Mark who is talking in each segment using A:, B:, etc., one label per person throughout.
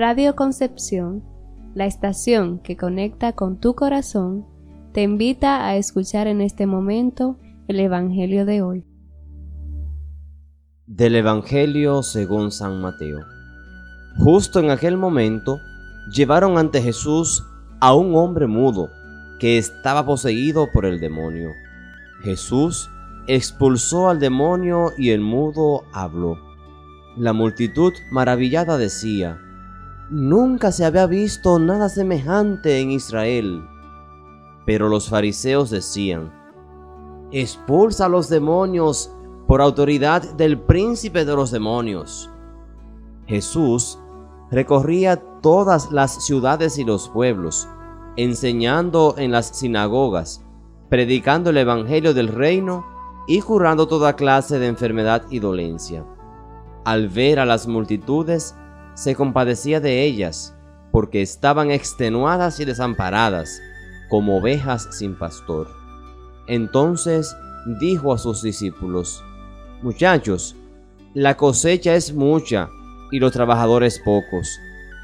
A: Radio Concepción, la estación que conecta con tu corazón, te invita a escuchar en este momento el Evangelio de hoy.
B: Del Evangelio según San Mateo. Justo en aquel momento, llevaron ante Jesús a un hombre mudo que estaba poseído por el demonio. Jesús expulsó al demonio y el mudo habló. La multitud maravillada decía, Nunca se había visto nada semejante en Israel. Pero los fariseos decían, Expulsa a los demonios por autoridad del príncipe de los demonios. Jesús recorría todas las ciudades y los pueblos, enseñando en las sinagogas, predicando el Evangelio del reino y curando toda clase de enfermedad y dolencia. Al ver a las multitudes, se compadecía de ellas, porque estaban extenuadas y desamparadas, como ovejas sin pastor. Entonces dijo a sus discípulos, Muchachos, la cosecha es mucha y los trabajadores pocos.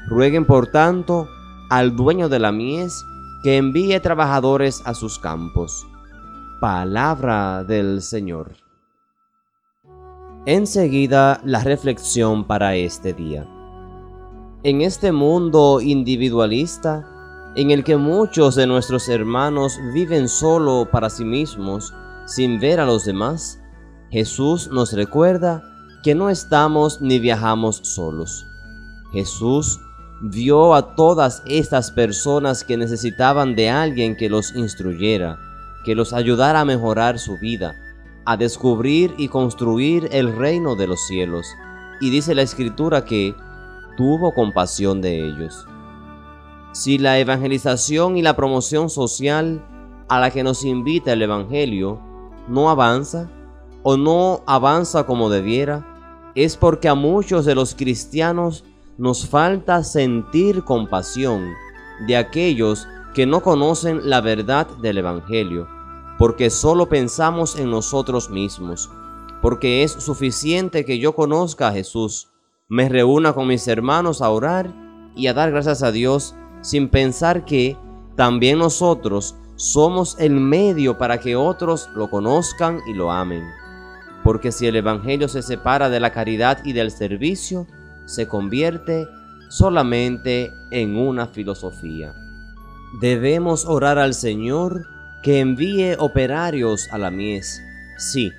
B: Rueguen por tanto al dueño de la mies que envíe trabajadores a sus campos. Palabra del Señor. Enseguida la reflexión para este día. En este mundo individualista, en el que muchos de nuestros hermanos viven solo para sí mismos, sin ver a los demás, Jesús nos recuerda que no estamos ni viajamos solos. Jesús vio a todas estas personas que necesitaban de alguien que los instruyera, que los ayudara a mejorar su vida, a descubrir y construir el reino de los cielos. Y dice la escritura que tuvo compasión de ellos. Si la evangelización y la promoción social a la que nos invita el Evangelio no avanza o no avanza como debiera, es porque a muchos de los cristianos nos falta sentir compasión de aquellos que no conocen la verdad del Evangelio, porque solo pensamos en nosotros mismos, porque es suficiente que yo conozca a Jesús, me reúna con mis hermanos a orar y a dar gracias a Dios sin pensar que también nosotros somos el medio para que otros lo conozcan y lo amen. Porque si el Evangelio se separa de la caridad y del servicio, se convierte solamente en una filosofía. Debemos orar al Señor que envíe operarios a la mies, sí,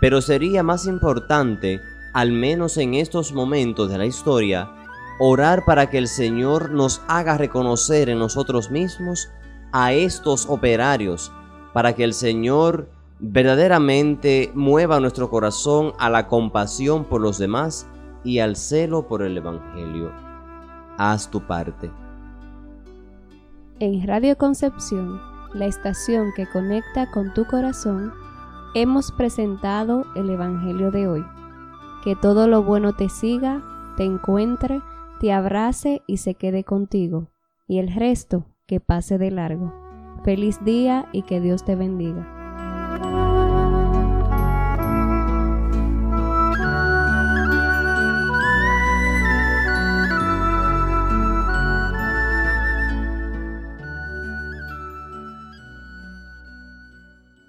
B: pero sería más importante, al menos en estos momentos de la historia, orar para que el Señor nos haga reconocer en nosotros mismos a estos operarios, para que el Señor verdaderamente mueva nuestro corazón a la compasión por los demás y al celo por el Evangelio. Haz tu parte.
A: En Radio Concepción, la estación que conecta con tu corazón, hemos presentado el Evangelio de hoy. Que todo lo bueno te siga, te encuentre, te abrace y se quede contigo, y el resto que pase de largo. Feliz día y que Dios te bendiga.